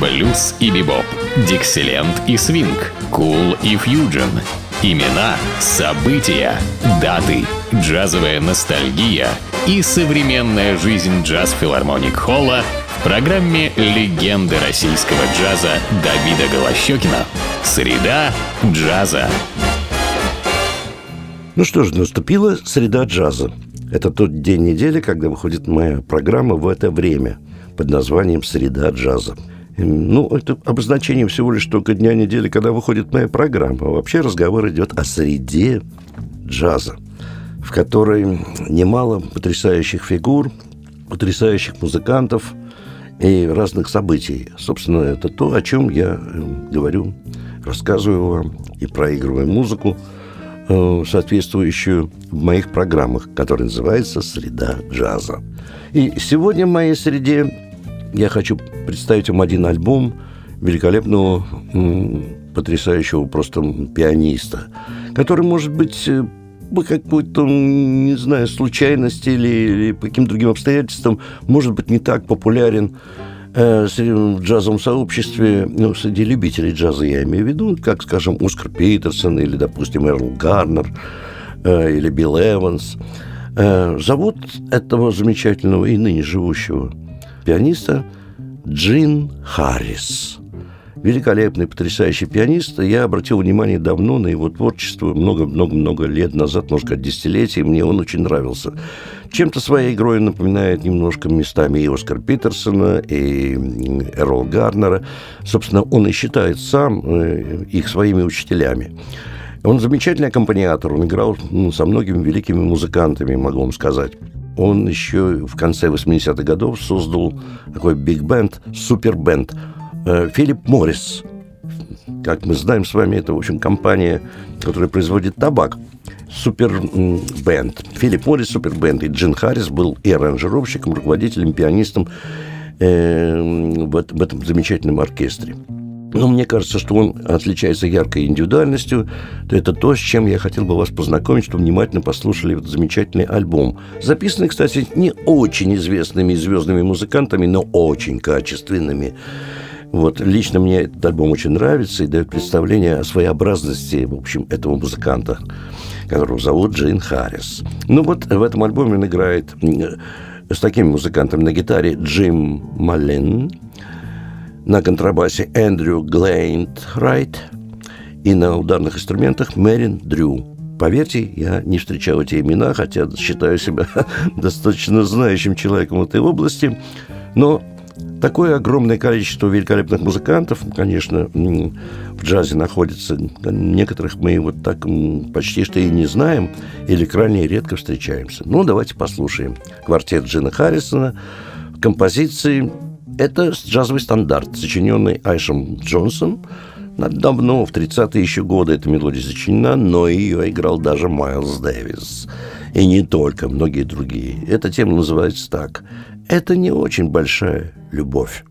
Блюз и бибоп, дикселент и свинг, кул и фьюджен. Имена, события, даты, джазовая ностальгия и современная жизнь джаз-филармоник Холла в программе «Легенды российского джаза» Давида Голощекина. Среда джаза. Ну что ж, наступила среда джаза. Это тот день недели, когда выходит моя программа в это время под названием «Среда джаза». Ну, это обозначение всего лишь только дня недели, когда выходит моя программа. А вообще разговор идет о среде джаза, в которой немало потрясающих фигур, потрясающих музыкантов и разных событий. Собственно, это то, о чем я э, говорю, рассказываю вам и проигрываю музыку, э, соответствующую в моих программах, которая называется «Среда джаза». И сегодня в моей среде я хочу представить вам один альбом великолепного, потрясающего просто пианиста, который, может быть, э, по какой-то, не знаю, случайности или, или по каким-то другим обстоятельствам, может быть, не так популярен э, в джазовом сообществе, ну, среди любителей джаза я имею в виду, как, скажем, Оскар Питерсон или, допустим, Эрл Гарнер э, или Билл Эванс. Э, зовут этого замечательного и ныне живущего пианиста Джин Харрис. Великолепный, потрясающий пианист. Я обратил внимание давно на его творчество, много-много-много лет назад, может, как десятилетий. Мне он очень нравился. Чем-то своей игрой напоминает немножко местами и Оскар Питерсона, и Эрол Гарнера. Собственно, он и считает сам э, их своими учителями. Он замечательный аккомпаниатор, он играл ну, со многими великими музыкантами, могу вам сказать он еще в конце 80-х годов создал такой биг-бенд, супер-бенд. Э, Филипп Моррис, как мы знаем с вами, это, в общем, компания, которая производит табак. Супер-бенд. Филипп Моррис, супер-бенд. И Джин Харрис был и аранжировщиком, руководителем, пианистом э, в, в этом замечательном оркестре. Но мне кажется, что он отличается яркой индивидуальностью. То это то, с чем я хотел бы вас познакомить, чтобы внимательно послушали этот замечательный альбом. Записанный, кстати, не очень известными звездными музыкантами, но очень качественными. Вот, лично мне этот альбом очень нравится и дает представление о своеобразности, в общем, этого музыканта, которого зовут Джейн Харрис. Ну вот в этом альбоме он играет с такими музыкантами на гитаре Джим Маллин, на контрабасе Эндрю Глейнт-Райт и на ударных инструментах Мэрин Дрю. Поверьте, я не встречал эти имена, хотя считаю себя достаточно знающим человеком в этой области, но такое огромное количество великолепных музыкантов, конечно, в джазе находится. Некоторых мы вот так почти что и не знаем или крайне редко встречаемся. Ну, давайте послушаем. Квартет Джина Харрисона композиции это джазовый стандарт, сочиненный Айшем Джонсон. Давно, в 30-е еще годы эта мелодия сочинена, но ее играл даже Майлз Дэвис. И не только, многие другие. Эта тема называется так. Это не очень большая любовь.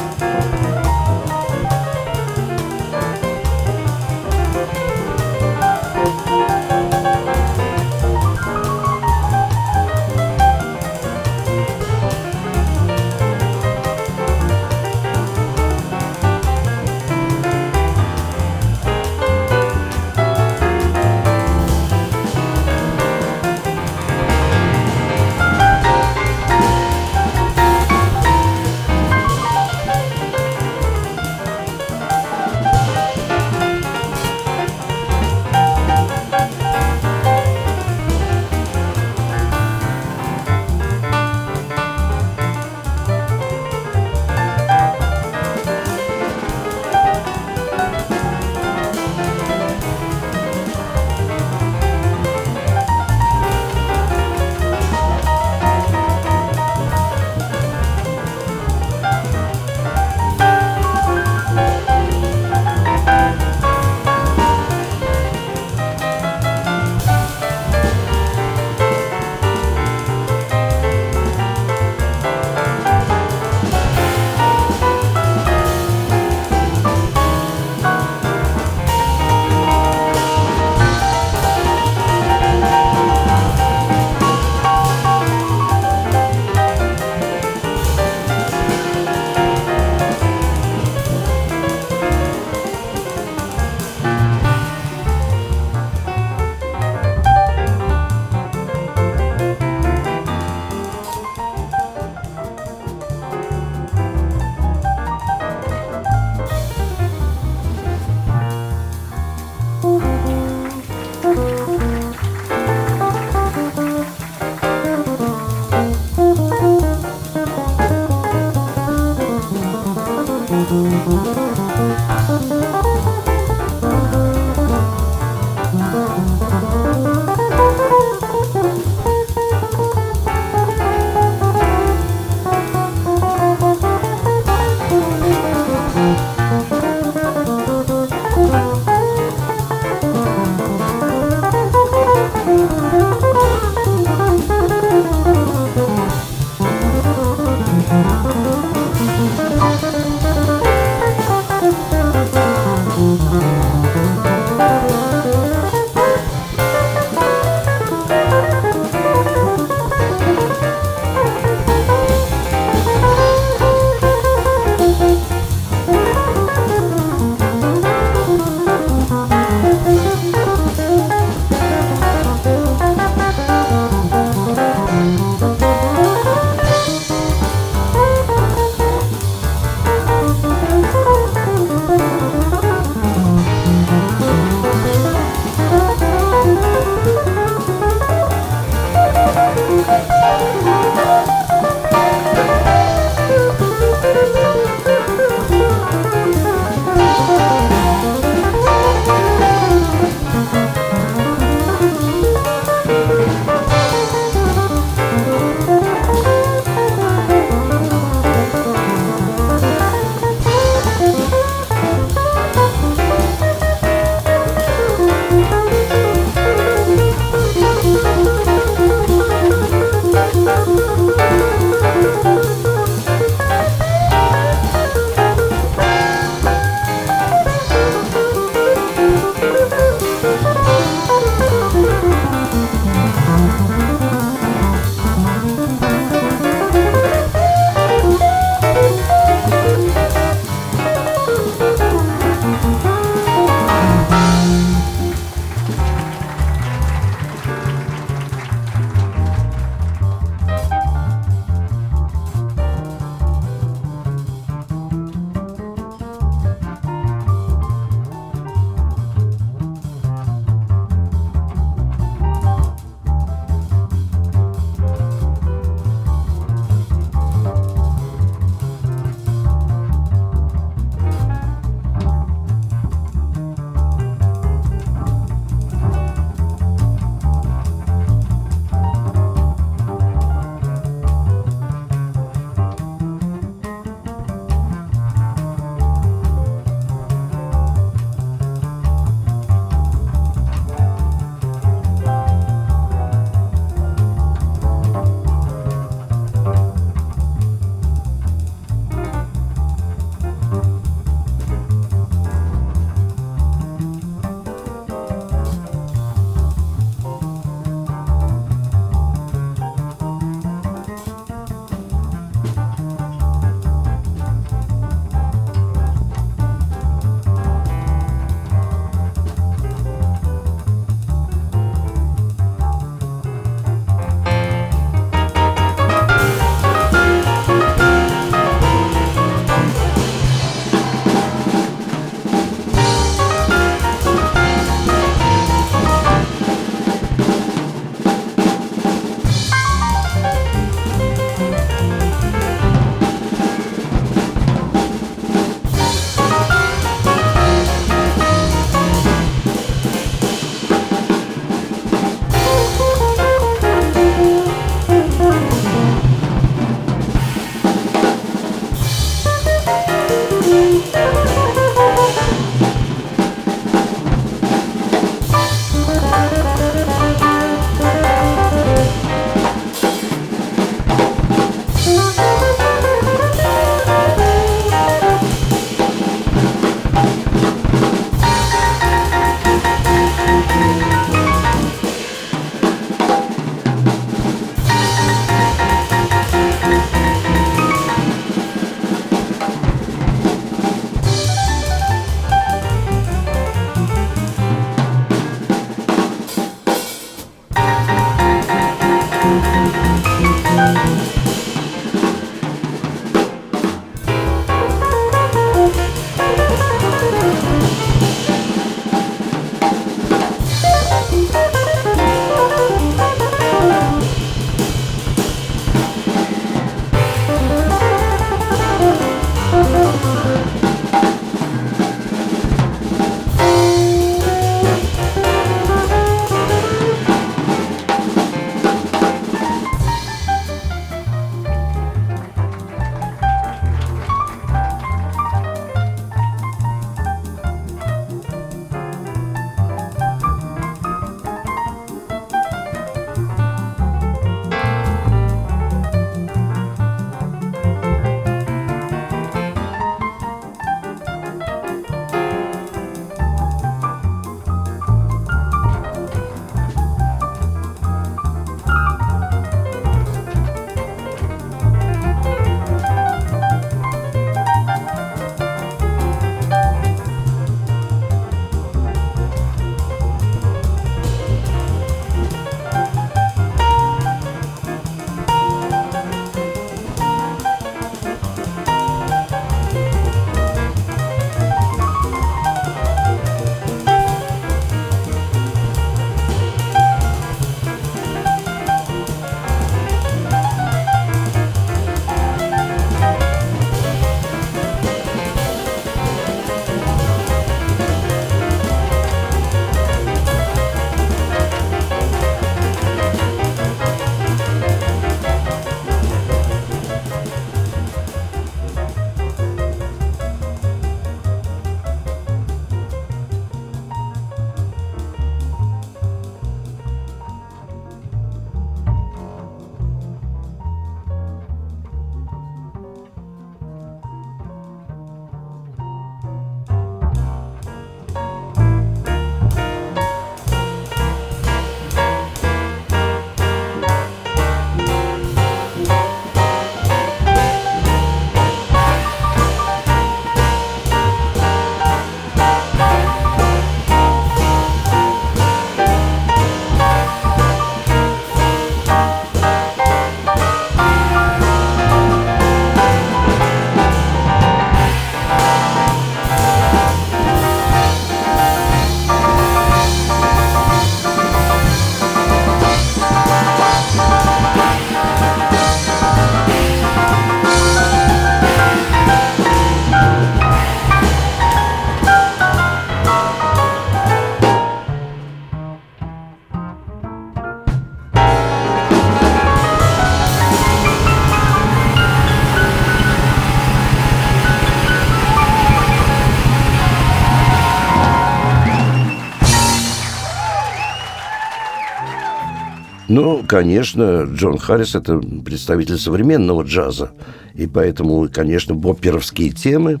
Ну, конечно, Джон Харрис – это представитель современного джаза. И поэтому, конечно, бопперовские темы,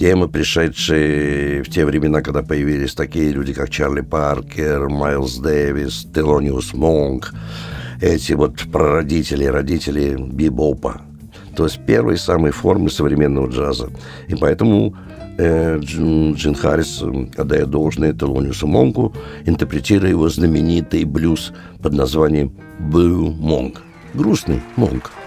темы, пришедшие в те времена, когда появились такие люди, как Чарли Паркер, Майлз Дэвис, Телониус Монк, эти вот прародители, родители бибопа, то есть первой самой формы современного джаза. И поэтому э, Джин Харрис, отдая должное Телониусу Монку, интерпретируя его знаменитый блюз под названием «Blue Monk» – грустный монк –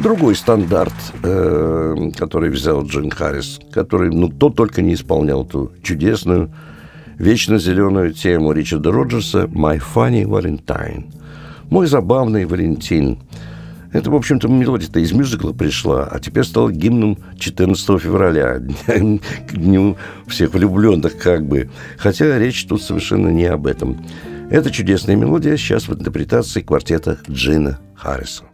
другой стандарт, э, который взял Джин Харрис, который, ну, кто только не исполнял ту чудесную, вечно зеленую тему Ричарда Роджерса «My Funny Valentine». «Мой забавный Валентин». Это, в общем-то, мелодия-то из мюзикла пришла, а теперь стала гимном 14 февраля, к дню всех влюбленных как бы. Хотя речь тут совершенно не об этом. Эта чудесная мелодия сейчас в интерпретации квартета Джина Харриса.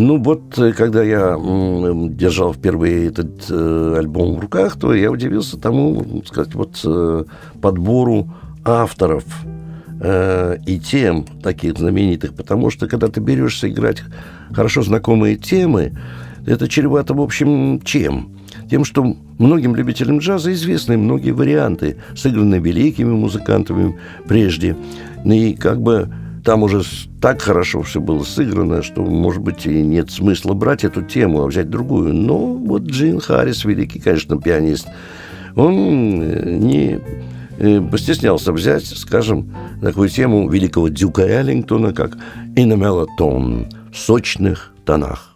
Ну вот, э, когда я держал впервые этот э, альбом в руках, то я удивился тому, сказать, вот э, подбору авторов э, и тем таких знаменитых, потому что когда ты берешься играть хорошо знакомые темы, это чревато, в общем, чем? Тем, что многим любителям джаза известны многие варианты, сыгранные великими музыкантами прежде. И как бы там уже так хорошо все было сыграно, что, может быть, и нет смысла брать эту тему, а взять другую. Но вот Джин Харрис, великий, конечно, пианист, он э, не э, постеснялся взять, скажем, такую тему великого Дюка Эллингтона, как «In a Melatonin» – в сочных тонах.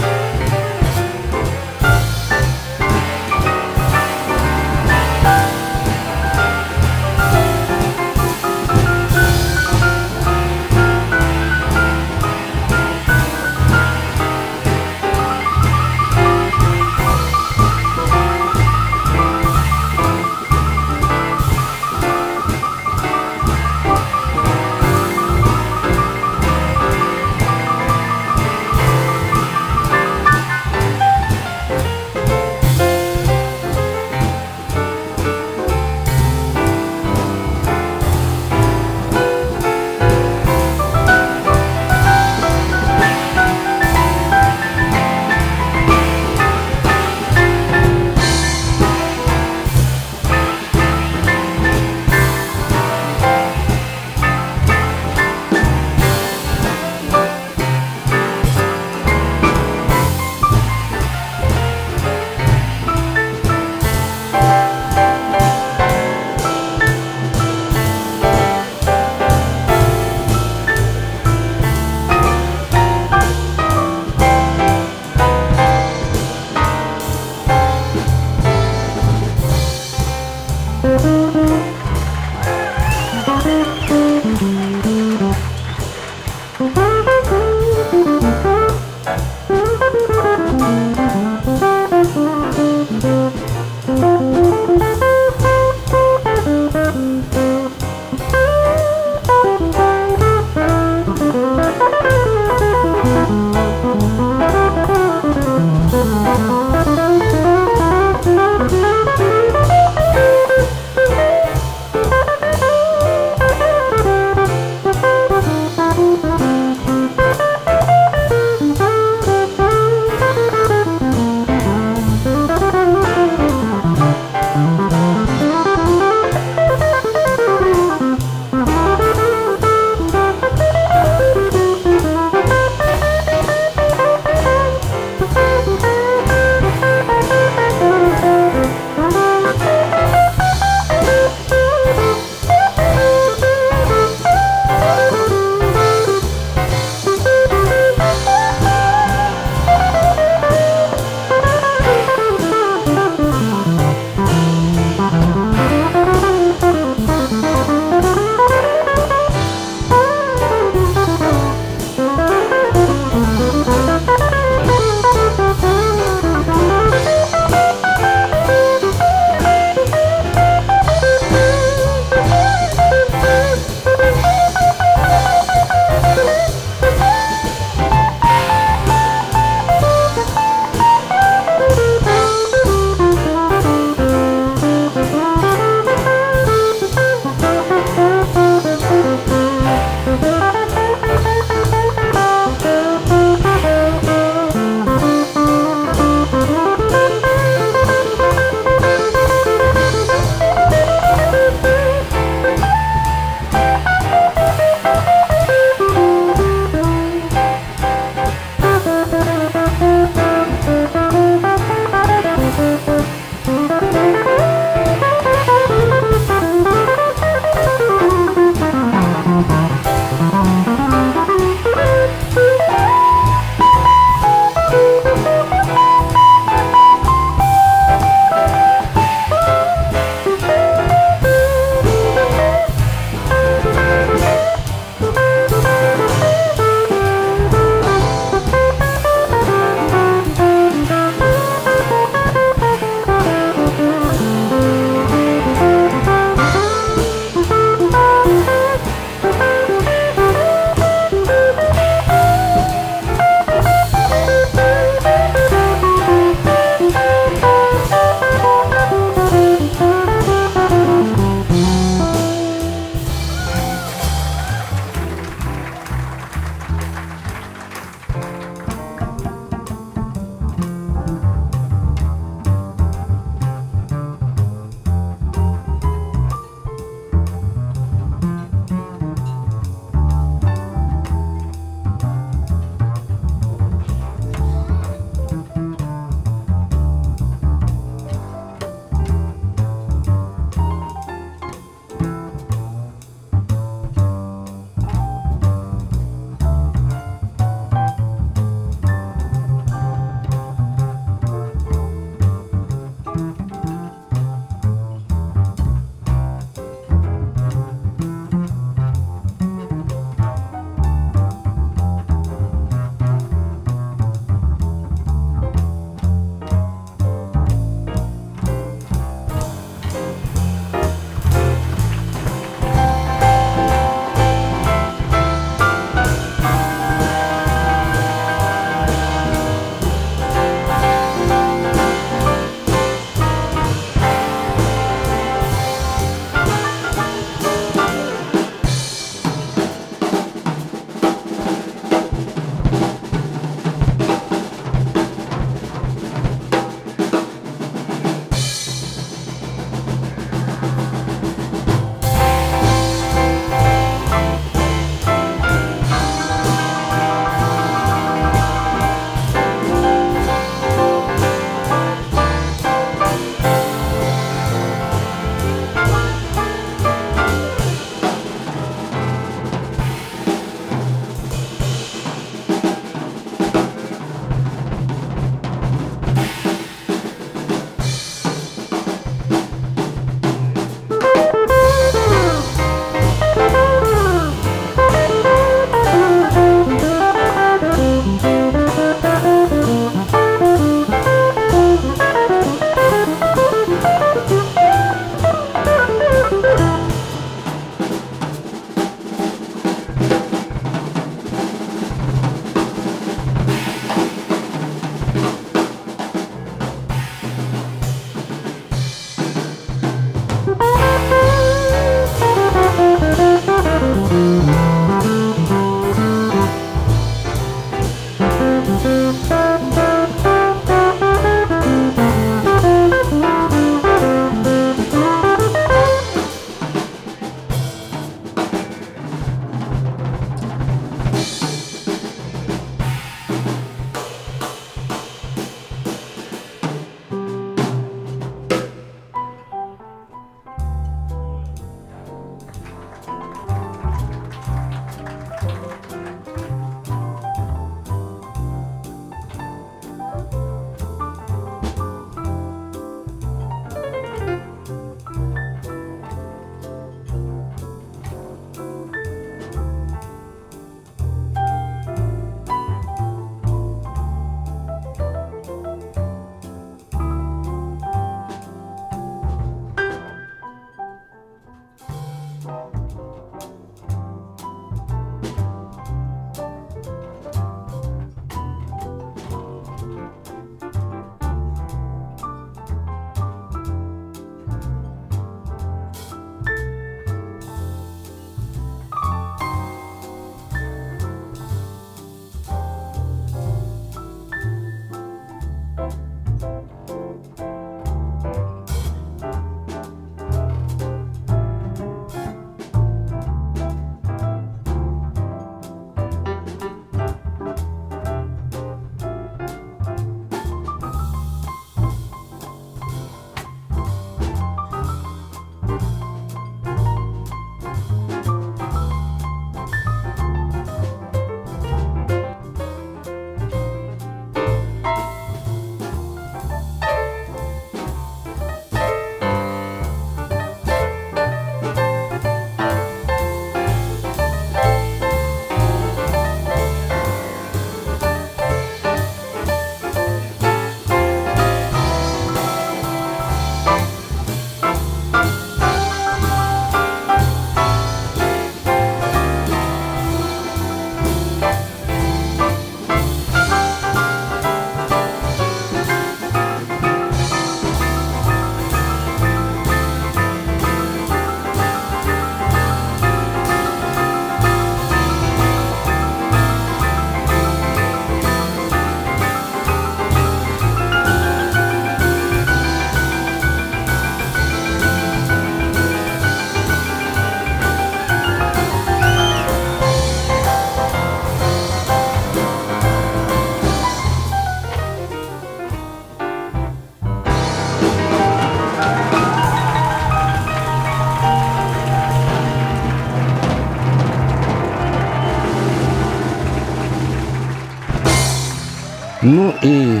Ну и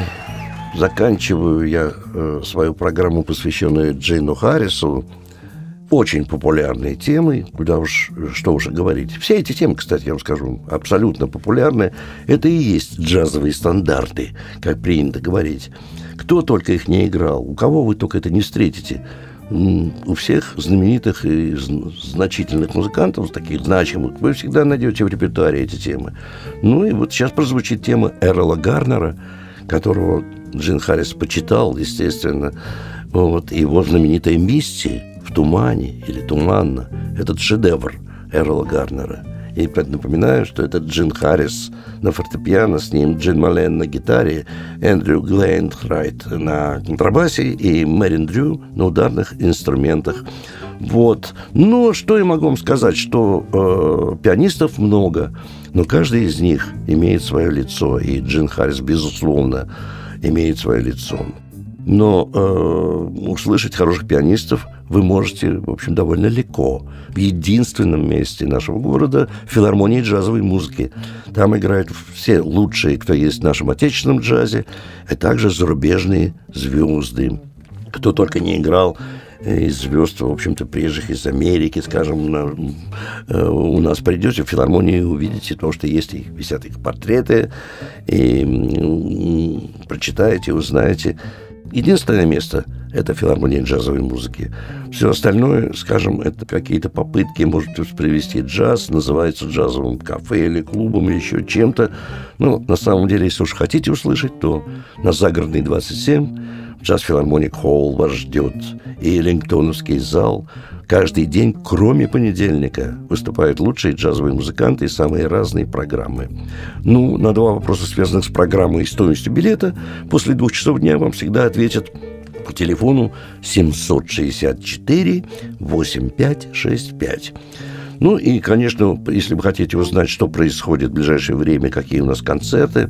заканчиваю я э, свою программу, посвященную Джейну Харрису, очень популярной темой, куда уж, что уже говорить. Все эти темы, кстати, я вам скажу, абсолютно популярны. Это и есть джазовые стандарты, как принято говорить. Кто только их не играл, у кого вы только это не встретите. У всех знаменитых и значительных музыкантов, таких значимых, вы всегда найдете в репертуаре эти темы. Ну и вот сейчас прозвучит тема Эрла Гарнера, которого Джин Харрис почитал, естественно. Вот, его знаменитая «Мисти», в тумане или туманно. Этот шедевр Эрла Гарнера. И напоминаю, что это Джин Харрис на фортепиано, с ним Джин Мален на гитаре, Эндрю Глейнтрайт на контрабасе и Мэрин Дрю на ударных инструментах. Вот. Но что я могу вам сказать, что э, пианистов много, но каждый из них имеет свое лицо, и Джин Харрис, безусловно, имеет свое лицо. Но э, услышать хороших пианистов вы можете, в общем, довольно легко. В единственном месте нашего города – филармонии джазовой музыки. Там играют все лучшие, кто есть в нашем отечественном джазе, а также зарубежные звезды. Кто только не играл из звезд, в общем-то, прежних из Америки, скажем, на, э, у нас придете в филармонию увидите то, что есть, их, висят их портреты, и э, прочитаете, узнаете, Единственное место – это филармония джазовой музыки. Все остальное, скажем, это какие-то попытки, может привести джаз, называется джазовым кафе или клубом, или еще чем-то. Ну, на самом деле, если уж хотите услышать, то на Загородной 27 джаз филармоник Холл вас ждет. И Эллингтоновский зал – Каждый день, кроме понедельника, выступают лучшие джазовые музыканты и самые разные программы. Ну, на два вопроса, связанных с программой и стоимостью билета, после двух часов дня вам всегда ответят по телефону 764 8565. Ну и, конечно, если вы хотите узнать, что происходит в ближайшее время, какие у нас концерты,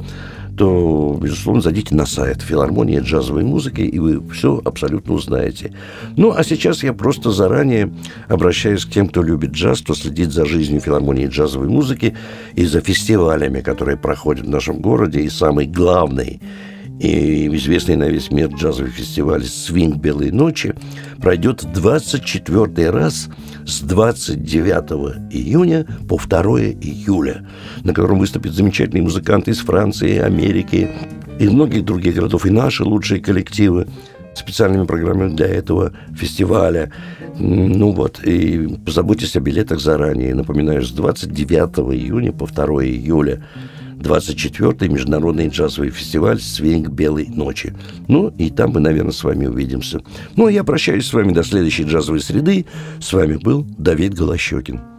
то, безусловно, зайдите на сайт филармонии джазовой музыки, и вы все абсолютно узнаете. Ну, а сейчас я просто заранее обращаюсь к тем, кто любит джаз, кто следит за жизнью филармонии джазовой музыки и за фестивалями, которые проходят в нашем городе. И самый главный и известный на весь мир джазовый фестиваль «Свинг Белой ночи» пройдет 24 раз с 29 июня по 2 июля, на котором выступят замечательные музыканты из Франции, Америки и многих других городов, и наши лучшие коллективы специальными программами для этого фестиваля. Ну вот, и позаботьтесь о билетах заранее. Напоминаю, с 29 июня по 2 июля 24-й международный джазовый фестиваль «Свинг Белой ночи». Ну, и там мы, наверное, с вами увидимся. Ну, а я прощаюсь с вами до следующей джазовой среды. С вами был Давид Голощекин.